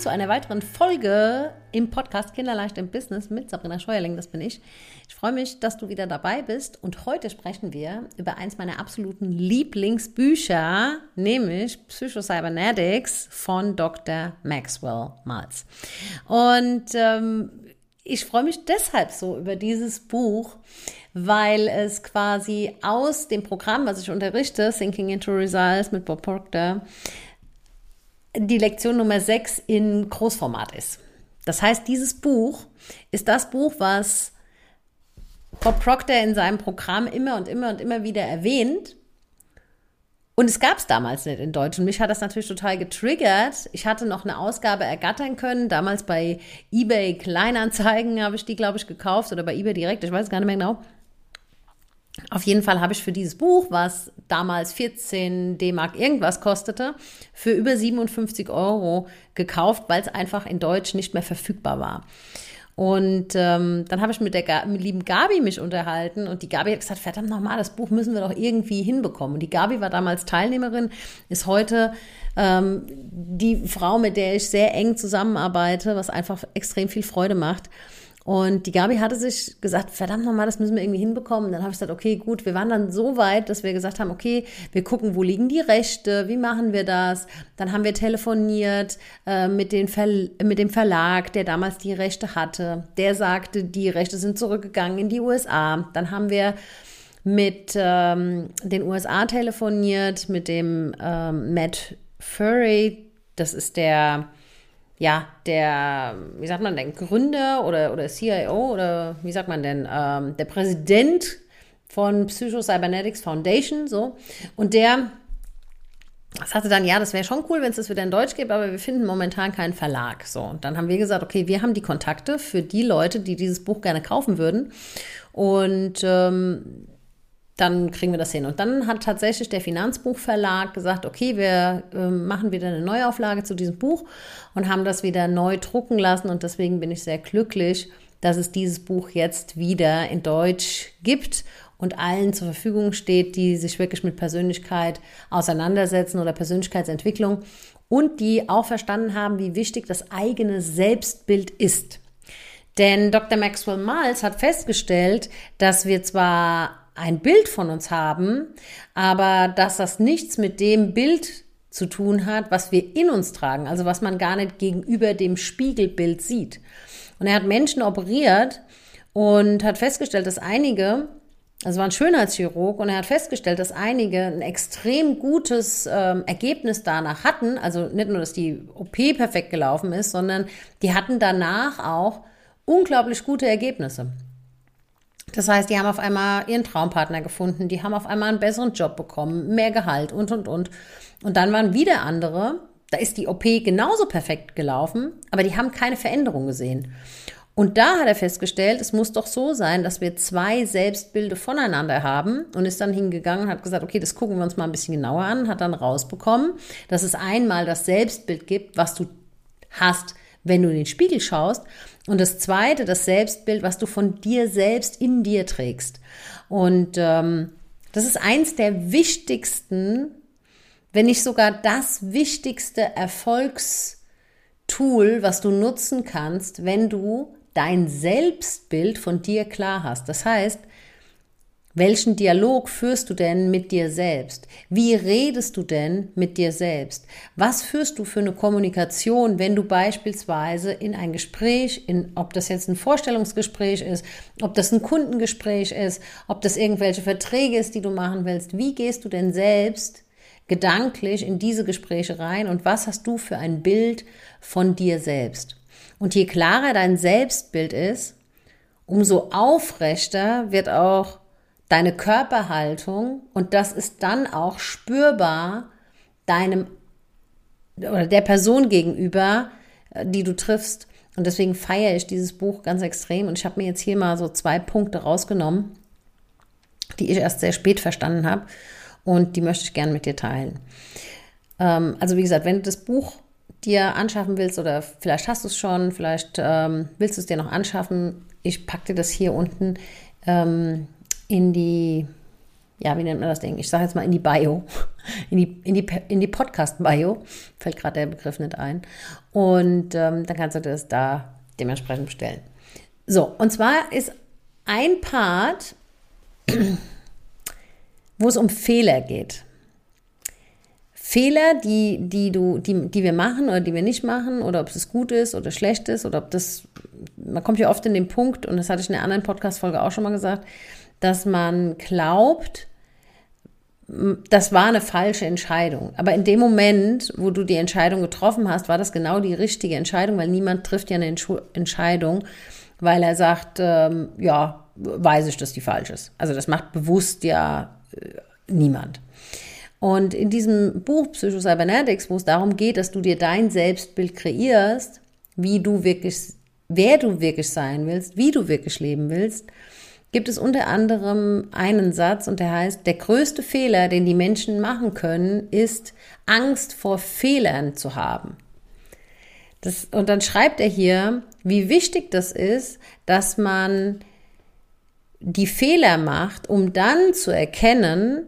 Zu einer weiteren Folge im Podcast Kinderleicht im Business mit Sabrina Scheuerling, das bin ich. Ich freue mich, dass du wieder dabei bist und heute sprechen wir über eins meiner absoluten Lieblingsbücher, nämlich Psychocybernetics von Dr. Maxwell Maltz. Und ähm, ich freue mich deshalb so über dieses Buch, weil es quasi aus dem Programm, was ich unterrichte, Thinking into Results mit Bob Proctor, die Lektion Nummer 6 in Großformat ist. Das heißt, dieses Buch ist das Buch, was Bob Proctor in seinem Programm immer und immer und immer wieder erwähnt. Und es gab es damals nicht in Deutsch. Und mich hat das natürlich total getriggert. Ich hatte noch eine Ausgabe ergattern können. Damals bei eBay Kleinanzeigen habe ich die, glaube ich, gekauft oder bei eBay direkt. Ich weiß gar nicht mehr genau. Auf jeden Fall habe ich für dieses Buch, was damals 14 D-Mark irgendwas kostete, für über 57 Euro gekauft, weil es einfach in Deutsch nicht mehr verfügbar war. Und ähm, dann habe ich mit der mit lieben Gabi mich unterhalten und die Gabi hat gesagt, verdammt nochmal, das Buch müssen wir doch irgendwie hinbekommen. Und die Gabi war damals Teilnehmerin, ist heute ähm, die Frau, mit der ich sehr eng zusammenarbeite, was einfach extrem viel Freude macht. Und die Gabi hatte sich gesagt, verdammt nochmal, das müssen wir irgendwie hinbekommen. dann habe ich gesagt, okay, gut, wir waren dann so weit, dass wir gesagt haben, okay, wir gucken, wo liegen die Rechte, wie machen wir das? Dann haben wir telefoniert äh, mit, den mit dem Verlag, der damals die Rechte hatte. Der sagte, die Rechte sind zurückgegangen in die USA. Dann haben wir mit ähm, den USA telefoniert, mit dem ähm, Matt Furry, das ist der ja, der, wie sagt man denn, Gründer oder, oder CIO oder wie sagt man denn, ähm, der Präsident von Psycho-Cybernetics Foundation, so. Und der sagte dann, ja, das wäre schon cool, wenn es das wieder in Deutsch gibt, aber wir finden momentan keinen Verlag. So, und dann haben wir gesagt, okay, wir haben die Kontakte für die Leute, die dieses Buch gerne kaufen würden. Und ähm, dann kriegen wir das hin. Und dann hat tatsächlich der Finanzbuchverlag gesagt, okay, wir äh, machen wieder eine Neuauflage zu diesem Buch und haben das wieder neu drucken lassen. Und deswegen bin ich sehr glücklich, dass es dieses Buch jetzt wieder in Deutsch gibt und allen zur Verfügung steht, die sich wirklich mit Persönlichkeit auseinandersetzen oder Persönlichkeitsentwicklung und die auch verstanden haben, wie wichtig das eigene Selbstbild ist. Denn Dr. Maxwell Miles hat festgestellt, dass wir zwar ein Bild von uns haben, aber dass das nichts mit dem Bild zu tun hat, was wir in uns tragen, also was man gar nicht gegenüber dem Spiegelbild sieht. Und er hat Menschen operiert und hat festgestellt, dass einige, also war ein Schönheitschirurg, und er hat festgestellt, dass einige ein extrem gutes ähm, Ergebnis danach hatten, also nicht nur, dass die OP perfekt gelaufen ist, sondern die hatten danach auch unglaublich gute Ergebnisse. Das heißt, die haben auf einmal ihren Traumpartner gefunden, die haben auf einmal einen besseren Job bekommen, mehr Gehalt und, und, und. Und dann waren wieder andere, da ist die OP genauso perfekt gelaufen, aber die haben keine Veränderung gesehen. Und da hat er festgestellt, es muss doch so sein, dass wir zwei Selbstbilder voneinander haben und ist dann hingegangen und hat gesagt, okay, das gucken wir uns mal ein bisschen genauer an, hat dann rausbekommen, dass es einmal das Selbstbild gibt, was du hast, wenn du in den Spiegel schaust. Und das zweite, das Selbstbild, was du von dir selbst in dir trägst. Und ähm, das ist eins der wichtigsten, wenn nicht sogar das wichtigste Erfolgstool, was du nutzen kannst, wenn du dein Selbstbild von dir klar hast. Das heißt, welchen Dialog führst du denn mit dir selbst? Wie redest du denn mit dir selbst? Was führst du für eine Kommunikation, wenn du beispielsweise in ein Gespräch, in, ob das jetzt ein Vorstellungsgespräch ist, ob das ein Kundengespräch ist, ob das irgendwelche Verträge ist, die du machen willst? Wie gehst du denn selbst gedanklich in diese Gespräche rein und was hast du für ein Bild von dir selbst? Und je klarer dein Selbstbild ist, umso aufrechter wird auch deine Körperhaltung und das ist dann auch spürbar deinem oder der Person gegenüber, äh, die du triffst. Und deswegen feiere ich dieses Buch ganz extrem. Und ich habe mir jetzt hier mal so zwei Punkte rausgenommen, die ich erst sehr spät verstanden habe. Und die möchte ich gerne mit dir teilen. Ähm, also wie gesagt, wenn du das Buch dir anschaffen willst oder vielleicht hast du es schon, vielleicht ähm, willst du es dir noch anschaffen, ich packe dir das hier unten ähm, in die ja, wie nennt man das Ding? Ich sage jetzt mal in die Bio, in die, in die, in die Podcast-Bio, fällt gerade der Begriff nicht ein. Und ähm, dann kannst du das da dementsprechend bestellen. So, und zwar ist ein Part, wo es um Fehler geht. Fehler, die, die, du, die, die wir machen oder die wir nicht machen, oder ob es gut ist oder schlecht ist, oder ob das, man kommt ja oft in den Punkt, und das hatte ich in einer anderen Podcast-Folge auch schon mal gesagt, dass man glaubt, das war eine falsche Entscheidung. Aber in dem Moment, wo du die Entscheidung getroffen hast, war das genau die richtige Entscheidung, weil niemand trifft ja eine Entscheidung, weil er sagt, ähm, ja, weiß ich, dass die falsch ist. Also das macht bewusst ja äh, niemand. Und in diesem Buch Psychocybernetics, wo es darum geht, dass du dir dein Selbstbild kreierst, wie du wirklich, wer du wirklich sein willst, wie du wirklich leben willst, gibt es unter anderem einen Satz und der heißt, der größte Fehler, den die Menschen machen können, ist Angst vor Fehlern zu haben. Das, und dann schreibt er hier, wie wichtig das ist, dass man die Fehler macht, um dann zu erkennen,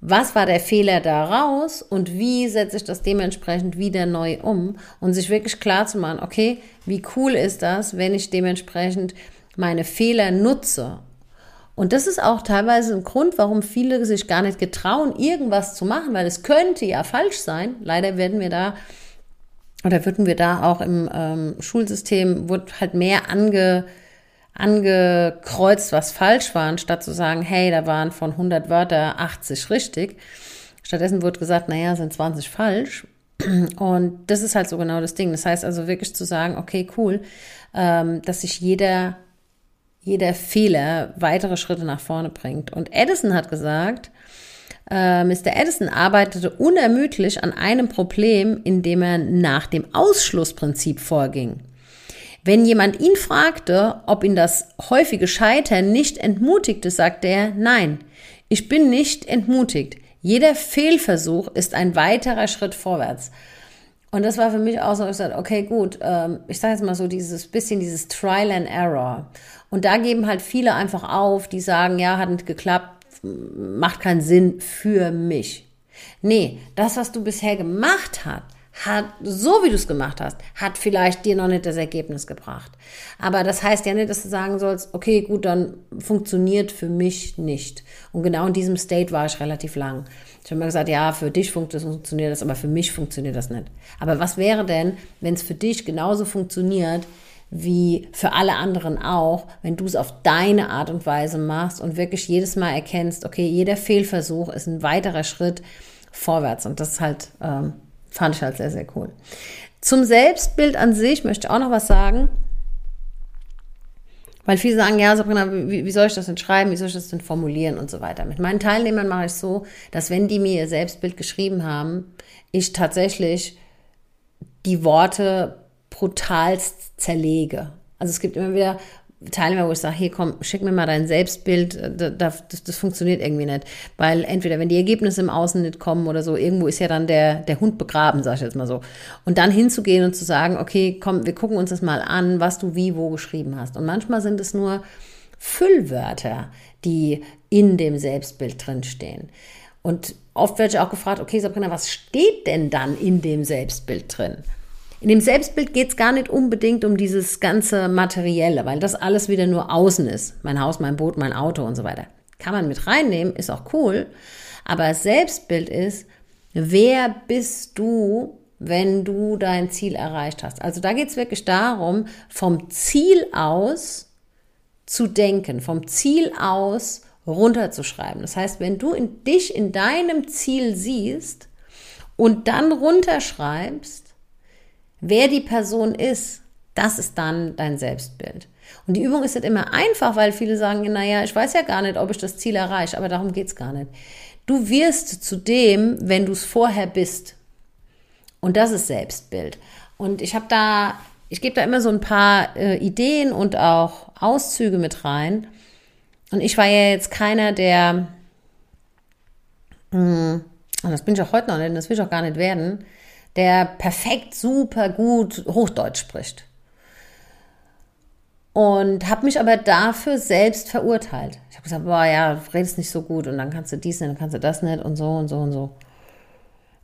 was war der Fehler daraus und wie setze ich das dementsprechend wieder neu um und sich wirklich klar zu machen, okay, wie cool ist das, wenn ich dementsprechend meine Fehler nutze. Und das ist auch teilweise ein Grund, warum viele sich gar nicht getrauen, irgendwas zu machen, weil es könnte ja falsch sein. Leider werden wir da oder würden wir da auch im ähm, Schulsystem, wird halt mehr ange, angekreuzt, was falsch war, anstatt zu sagen, hey, da waren von 100 Wörter 80 richtig. Stattdessen wurde gesagt, naja, sind 20 falsch. Und das ist halt so genau das Ding. Das heißt also wirklich zu sagen, okay, cool, ähm, dass sich jeder, jeder Fehler weitere Schritte nach vorne bringt. Und Edison hat gesagt, äh, Mr. Edison arbeitete unermüdlich an einem Problem, in dem er nach dem Ausschlussprinzip vorging. Wenn jemand ihn fragte, ob ihn das häufige Scheitern nicht entmutigte, sagte er, nein, ich bin nicht entmutigt. Jeder Fehlversuch ist ein weiterer Schritt vorwärts. Und das war für mich auch so, ich sagte, okay, gut, ähm, ich sage jetzt mal so dieses bisschen dieses Trial and Error. Und da geben halt viele einfach auf, die sagen, ja, hat nicht geklappt, macht keinen Sinn für mich. Nee, das, was du bisher gemacht hast, hat, so wie du es gemacht hast, hat vielleicht dir noch nicht das Ergebnis gebracht. Aber das heißt ja nicht, dass du sagen sollst, okay, gut, dann funktioniert für mich nicht. Und genau in diesem State war ich relativ lang. Ich habe mir gesagt, ja, für dich funktioniert das, aber für mich funktioniert das nicht. Aber was wäre denn, wenn es für dich genauso funktioniert, wie für alle anderen auch, wenn du es auf deine Art und Weise machst und wirklich jedes Mal erkennst, okay, jeder Fehlversuch ist ein weiterer Schritt vorwärts. Und das halt ähm, Fand ich halt sehr, sehr cool. Zum Selbstbild an sich möchte ich auch noch was sagen. Weil viele sagen, ja, Sabrina, wie, wie soll ich das denn schreiben? Wie soll ich das denn formulieren und so weiter? Mit meinen Teilnehmern mache ich so, dass wenn die mir ihr Selbstbild geschrieben haben, ich tatsächlich die Worte brutalst zerlege. Also es gibt immer wieder Teilnehmer, wo ich sage, hier komm, schick mir mal dein Selbstbild, äh, das, das, das, funktioniert irgendwie nicht. Weil entweder, wenn die Ergebnisse im Außen nicht kommen oder so, irgendwo ist ja dann der, der Hund begraben, sag ich jetzt mal so. Und dann hinzugehen und zu sagen, okay, komm, wir gucken uns das mal an, was du wie wo geschrieben hast. Und manchmal sind es nur Füllwörter, die in dem Selbstbild drinstehen. Und oft werde ich auch gefragt, okay, Sabrina, was steht denn dann in dem Selbstbild drin? In dem Selbstbild geht es gar nicht unbedingt um dieses ganze Materielle, weil das alles wieder nur außen ist. Mein Haus, mein Boot, mein Auto und so weiter. Kann man mit reinnehmen, ist auch cool. Aber das Selbstbild ist, wer bist du, wenn du dein Ziel erreicht hast? Also da geht es wirklich darum, vom Ziel aus zu denken, vom Ziel aus runterzuschreiben. Das heißt, wenn du in dich in deinem Ziel siehst und dann runterschreibst, wer die Person ist, das ist dann dein Selbstbild. Und die Übung ist nicht immer einfach, weil viele sagen, naja, ich weiß ja gar nicht, ob ich das Ziel erreiche, aber darum geht es gar nicht. Du wirst zu dem, wenn du es vorher bist. Und das ist Selbstbild. Und ich habe da, ich gebe da immer so ein paar äh, Ideen und auch Auszüge mit rein. Und ich war ja jetzt keiner, der, mh, hm, und das bin ich auch heute noch nicht, das will ich auch gar nicht werden, der perfekt, super gut Hochdeutsch spricht. Und habe mich aber dafür selbst verurteilt. Ich habe gesagt, boah, ja, du redest nicht so gut und dann kannst du dies nicht, dann kannst du das nicht und so und so und so.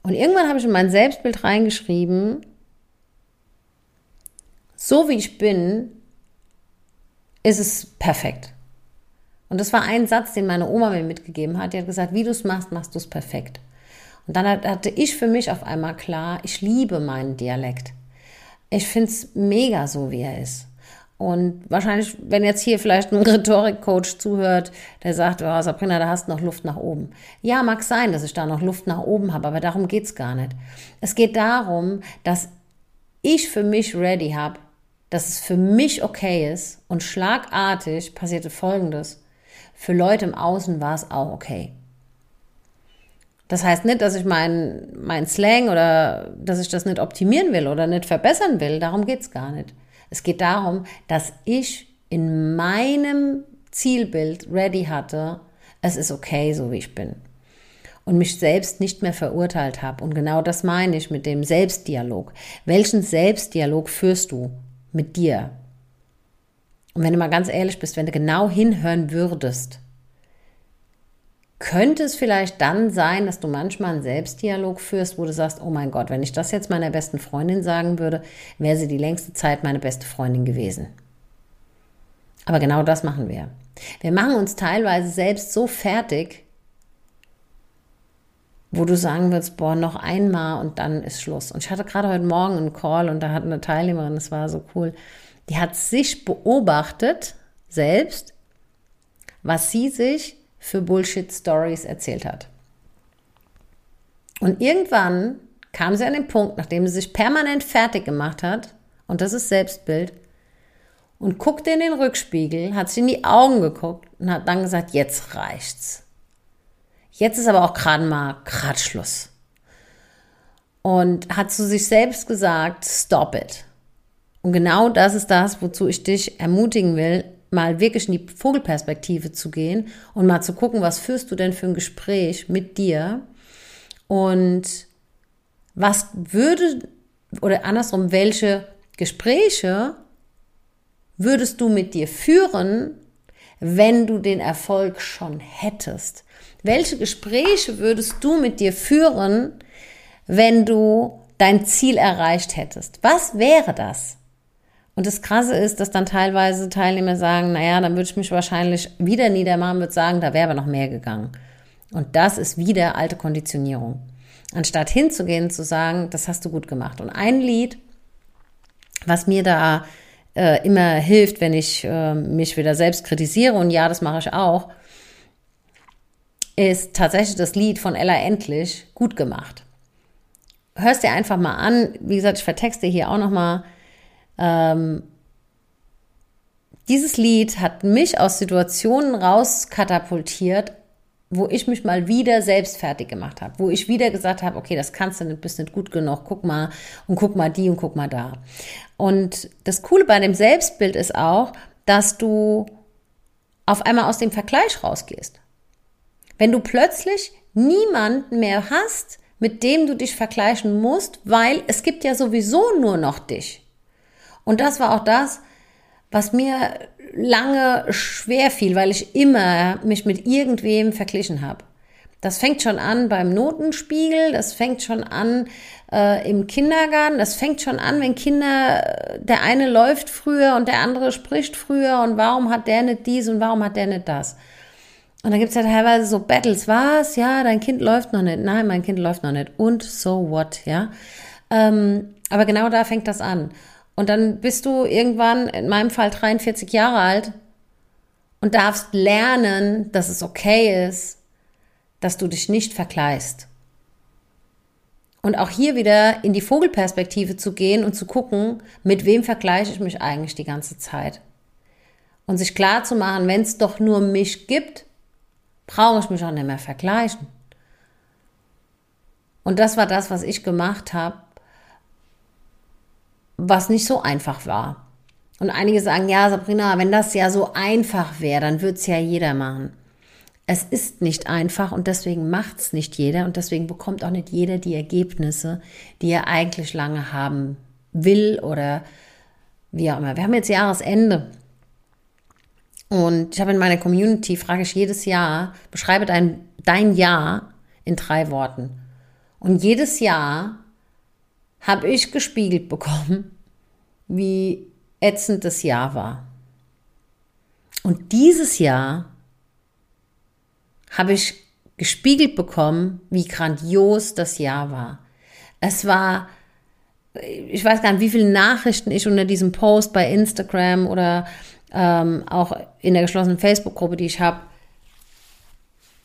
Und irgendwann habe ich in mein Selbstbild reingeschrieben, so wie ich bin, ist es perfekt. Und das war ein Satz, den meine Oma mir mitgegeben hat. Die hat gesagt, wie du es machst, machst du es perfekt. Und dann hatte ich für mich auf einmal klar, ich liebe meinen Dialekt. Ich finde es mega so, wie er ist. Und wahrscheinlich, wenn jetzt hier vielleicht ein Rhetorikcoach zuhört, der sagt, oh, Sabrina, da hast du noch Luft nach oben. Ja, mag sein, dass ich da noch Luft nach oben habe, aber darum geht's gar nicht. Es geht darum, dass ich für mich ready habe, dass es für mich okay ist und schlagartig passierte Folgendes. Für Leute im Außen war es auch okay. Das heißt nicht, dass ich meinen mein Slang oder dass ich das nicht optimieren will oder nicht verbessern will. Darum geht's gar nicht. Es geht darum, dass ich in meinem Zielbild ready hatte, es ist okay, so wie ich bin. Und mich selbst nicht mehr verurteilt habe. Und genau das meine ich mit dem Selbstdialog. Welchen Selbstdialog führst du mit dir? Und wenn du mal ganz ehrlich bist, wenn du genau hinhören würdest, könnte es vielleicht dann sein, dass du manchmal einen Selbstdialog führst, wo du sagst, oh mein Gott, wenn ich das jetzt meiner besten Freundin sagen würde, wäre sie die längste Zeit meine beste Freundin gewesen. Aber genau das machen wir. Wir machen uns teilweise selbst so fertig, wo du sagen würdest, boah, noch einmal und dann ist Schluss. Und ich hatte gerade heute Morgen einen Call und da hat eine Teilnehmerin, das war so cool, die hat sich beobachtet, selbst, was sie sich für Bullshit-Stories erzählt hat. Und irgendwann kam sie an den Punkt, nachdem sie sich permanent fertig gemacht hat, und das ist Selbstbild, und guckte in den Rückspiegel, hat sich in die Augen geguckt und hat dann gesagt, jetzt reicht's. Jetzt ist aber auch gerade mal grad Schluss. Und hat zu sich selbst gesagt, stop it. Und genau das ist das, wozu ich dich ermutigen will, mal wirklich in die Vogelperspektive zu gehen und mal zu gucken, was führst du denn für ein Gespräch mit dir und was würde oder andersrum, welche Gespräche würdest du mit dir führen, wenn du den Erfolg schon hättest? Welche Gespräche würdest du mit dir führen, wenn du dein Ziel erreicht hättest? Was wäre das? Und das Krasse ist, dass dann teilweise Teilnehmer sagen, naja, dann würde ich mich wahrscheinlich wieder niedermachen, würde sagen, da wäre aber noch mehr gegangen. Und das ist wieder alte Konditionierung. Anstatt hinzugehen zu sagen, das hast du gut gemacht. Und ein Lied, was mir da äh, immer hilft, wenn ich äh, mich wieder selbst kritisiere, und ja, das mache ich auch, ist tatsächlich das Lied von Ella Endlich gut gemacht. Hörst dir einfach mal an. Wie gesagt, ich vertexte hier auch noch mal ähm, dieses Lied hat mich aus Situationen rauskatapultiert, wo ich mich mal wieder selbst fertig gemacht habe, wo ich wieder gesagt habe, okay, das kannst du nicht, bist nicht gut genug, guck mal und guck mal die und guck mal da. Und das Coole bei dem Selbstbild ist auch, dass du auf einmal aus dem Vergleich rausgehst. Wenn du plötzlich niemanden mehr hast, mit dem du dich vergleichen musst, weil es gibt ja sowieso nur noch dich. Und das war auch das, was mir lange schwer fiel, weil ich immer mich mit irgendwem verglichen habe. Das fängt schon an beim Notenspiegel, das fängt schon an äh, im Kindergarten, das fängt schon an, wenn Kinder, der eine läuft früher und der andere spricht früher und warum hat der nicht dies und warum hat der nicht das. Und da gibt's ja teilweise so Battles, was? Ja, dein Kind läuft noch nicht. Nein, mein Kind läuft noch nicht. Und so what, ja. Ähm, aber genau da fängt das an. Und dann bist du irgendwann, in meinem Fall 43 Jahre alt, und darfst lernen, dass es okay ist, dass du dich nicht vergleichst. Und auch hier wieder in die Vogelperspektive zu gehen und zu gucken, mit wem vergleiche ich mich eigentlich die ganze Zeit. Und sich klar zu machen, wenn es doch nur mich gibt, brauche ich mich auch nicht mehr vergleichen. Und das war das, was ich gemacht habe, was nicht so einfach war. Und einige sagen, ja, Sabrina, wenn das ja so einfach wäre, dann würde es ja jeder machen. Es ist nicht einfach und deswegen macht es nicht jeder und deswegen bekommt auch nicht jeder die Ergebnisse, die er eigentlich lange haben will oder wie auch immer. Wir haben jetzt Jahresende Und ich habe in meiner Community, frage ich jedes Jahr, beschreibe dein, dein Jahr in drei Worten. Und jedes Jahr habe ich gespiegelt bekommen, wie ätzend das Jahr war. Und dieses Jahr habe ich gespiegelt bekommen, wie grandios das Jahr war. Es war, ich weiß gar nicht, wie viele Nachrichten ich unter diesem Post bei Instagram oder ähm, auch in der geschlossenen Facebook-Gruppe, die ich habe,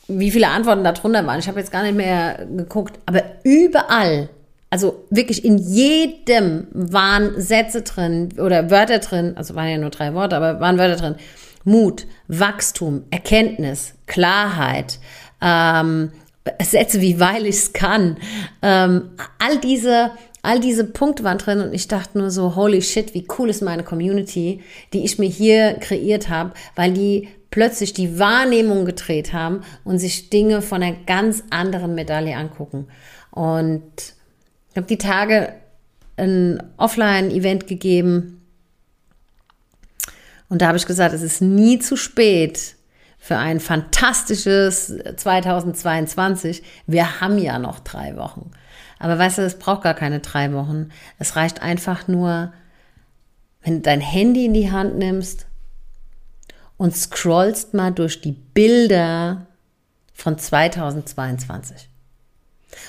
wie viele Antworten darunter waren. Ich habe jetzt gar nicht mehr geguckt, aber überall, also wirklich in jedem waren Sätze drin oder Wörter drin, also waren ja nur drei Worte, aber waren Wörter drin. Mut, Wachstum, Erkenntnis, Klarheit, ähm, Sätze wie weil ich es kann, ähm, all diese all diese Punkte waren drin und ich dachte nur so, holy shit, wie cool ist meine Community, die ich mir hier kreiert habe, weil die plötzlich die Wahrnehmung gedreht haben und sich Dinge von einer ganz anderen Medaille angucken. Und ich habe die Tage ein Offline-Event gegeben und da habe ich gesagt, es ist nie zu spät für ein fantastisches 2022. Wir haben ja noch drei Wochen. Aber weißt du, es braucht gar keine drei Wochen. Es reicht einfach nur, wenn du dein Handy in die Hand nimmst und scrollst mal durch die Bilder von 2022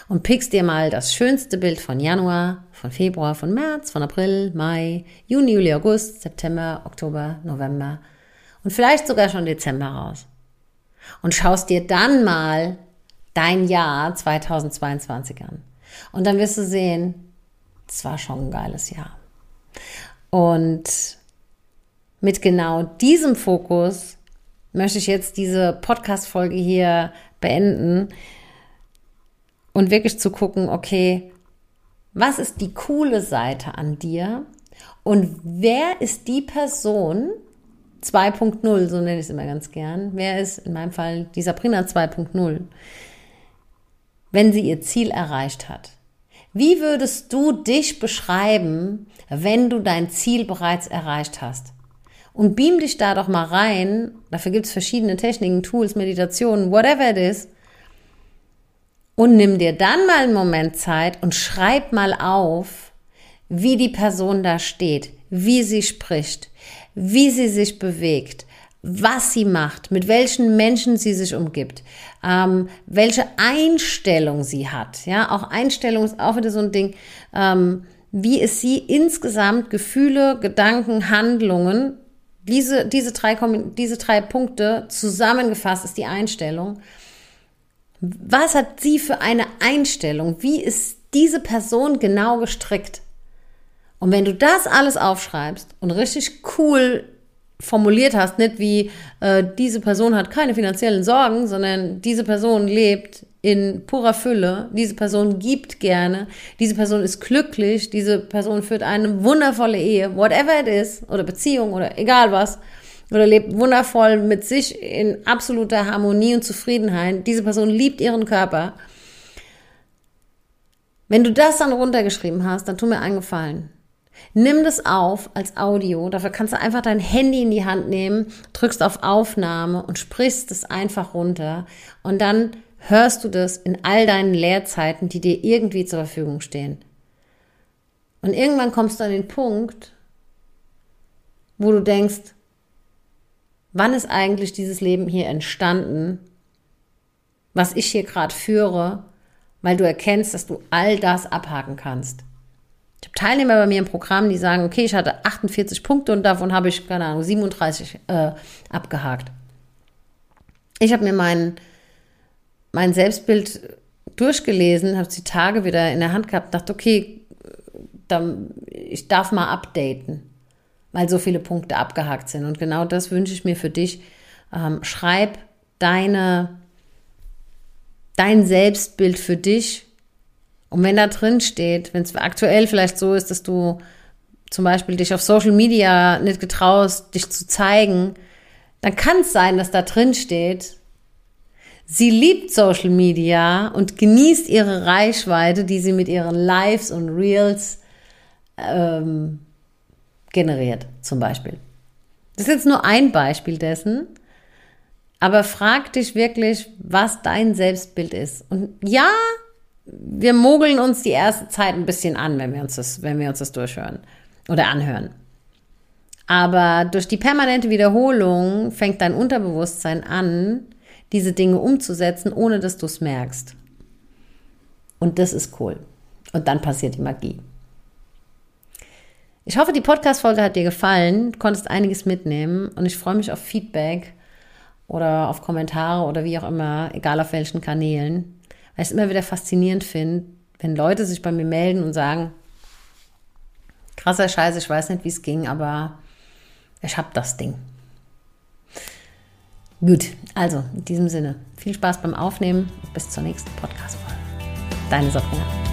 und pickst dir mal das schönste Bild von Januar, von Februar, von März, von April, Mai, Juni, Juli, August, September, Oktober, November und vielleicht sogar schon Dezember raus. Und schaust dir dann mal dein Jahr 2022 an. Und dann wirst du sehen, es war schon ein geiles Jahr. Und mit genau diesem Fokus möchte ich jetzt diese Podcast-Folge hier beenden und wirklich zu gucken, okay, was ist die coole Seite an dir und wer ist die Person 2.0, so nenne ich es immer ganz gern, wer ist in meinem Fall die Sabrina 2.0, wenn sie ihr Ziel erreicht hat. Wie würdest du dich beschreiben, wenn du dein Ziel bereits erreicht hast? Und beam dich da doch mal rein. Dafür gibt es verschiedene Techniken, Tools, Meditationen, whatever it is. Und nimm dir dann mal einen Moment Zeit und schreib mal auf, wie die Person da steht, wie sie spricht, wie sie sich bewegt, was sie macht, mit welchen Menschen sie sich umgibt, ähm, welche Einstellung sie hat. Ja, auch Einstellung ist auch wieder so ein Ding. Ähm, wie ist sie insgesamt Gefühle, Gedanken, Handlungen? Diese, diese, drei, diese drei Punkte zusammengefasst ist die Einstellung. Was hat sie für eine Einstellung? Wie ist diese Person genau gestrickt? Und wenn du das alles aufschreibst und richtig cool formuliert hast, nicht wie äh, diese Person hat keine finanziellen Sorgen, sondern diese Person lebt in purer Fülle, diese Person gibt gerne, diese Person ist glücklich, diese Person führt eine wundervolle Ehe, whatever it is, oder Beziehung oder egal was, oder lebt wundervoll mit sich in absoluter Harmonie und Zufriedenheit. Diese Person liebt ihren Körper. Wenn du das dann runtergeschrieben hast, dann tu mir einen Gefallen. Nimm das auf als Audio. Dafür kannst du einfach dein Handy in die Hand nehmen, drückst auf Aufnahme und sprichst es einfach runter. Und dann hörst du das in all deinen Lehrzeiten, die dir irgendwie zur Verfügung stehen. Und irgendwann kommst du an den Punkt, wo du denkst, wann ist eigentlich dieses Leben hier entstanden, was ich hier gerade führe, weil du erkennst, dass du all das abhaken kannst. Ich habe Teilnehmer bei mir im Programm, die sagen, okay, ich hatte 48 Punkte und davon habe ich, keine Ahnung, 37 äh, abgehakt. Ich habe mir mein, mein Selbstbild durchgelesen, habe die Tage wieder in der Hand gehabt, dachte, okay, dann, ich darf mal updaten, weil so viele Punkte abgehakt sind. Und genau das wünsche ich mir für dich. Ähm, schreib deine, dein Selbstbild für dich und wenn da drin steht, wenn es aktuell vielleicht so ist, dass du zum Beispiel dich auf Social Media nicht getraust, dich zu zeigen, dann kann es sein, dass da drin steht, sie liebt Social Media und genießt ihre Reichweite, die sie mit ihren Lives und Reels ähm, generiert, zum Beispiel. Das ist jetzt nur ein Beispiel dessen. Aber frag dich wirklich, was dein Selbstbild ist. Und ja, wir mogeln uns die erste Zeit ein bisschen an, wenn wir uns das, wenn wir uns das durchhören oder anhören. Aber durch die permanente Wiederholung fängt dein Unterbewusstsein an, diese Dinge umzusetzen, ohne dass du es merkst. Und das ist cool. Und dann passiert die Magie. Ich hoffe, die Podcast-Folge hat dir gefallen, du konntest einiges mitnehmen und ich freue mich auf Feedback oder auf Kommentare oder wie auch immer, egal auf welchen Kanälen, weil ich es immer wieder faszinierend finde, wenn Leute sich bei mir melden und sagen, krasser Scheiß, ich weiß nicht, wie es ging, aber ich habe das Ding. Gut, also in diesem Sinne, viel Spaß beim Aufnehmen. Bis zur nächsten Podcast-Folge. Deine Sabrina.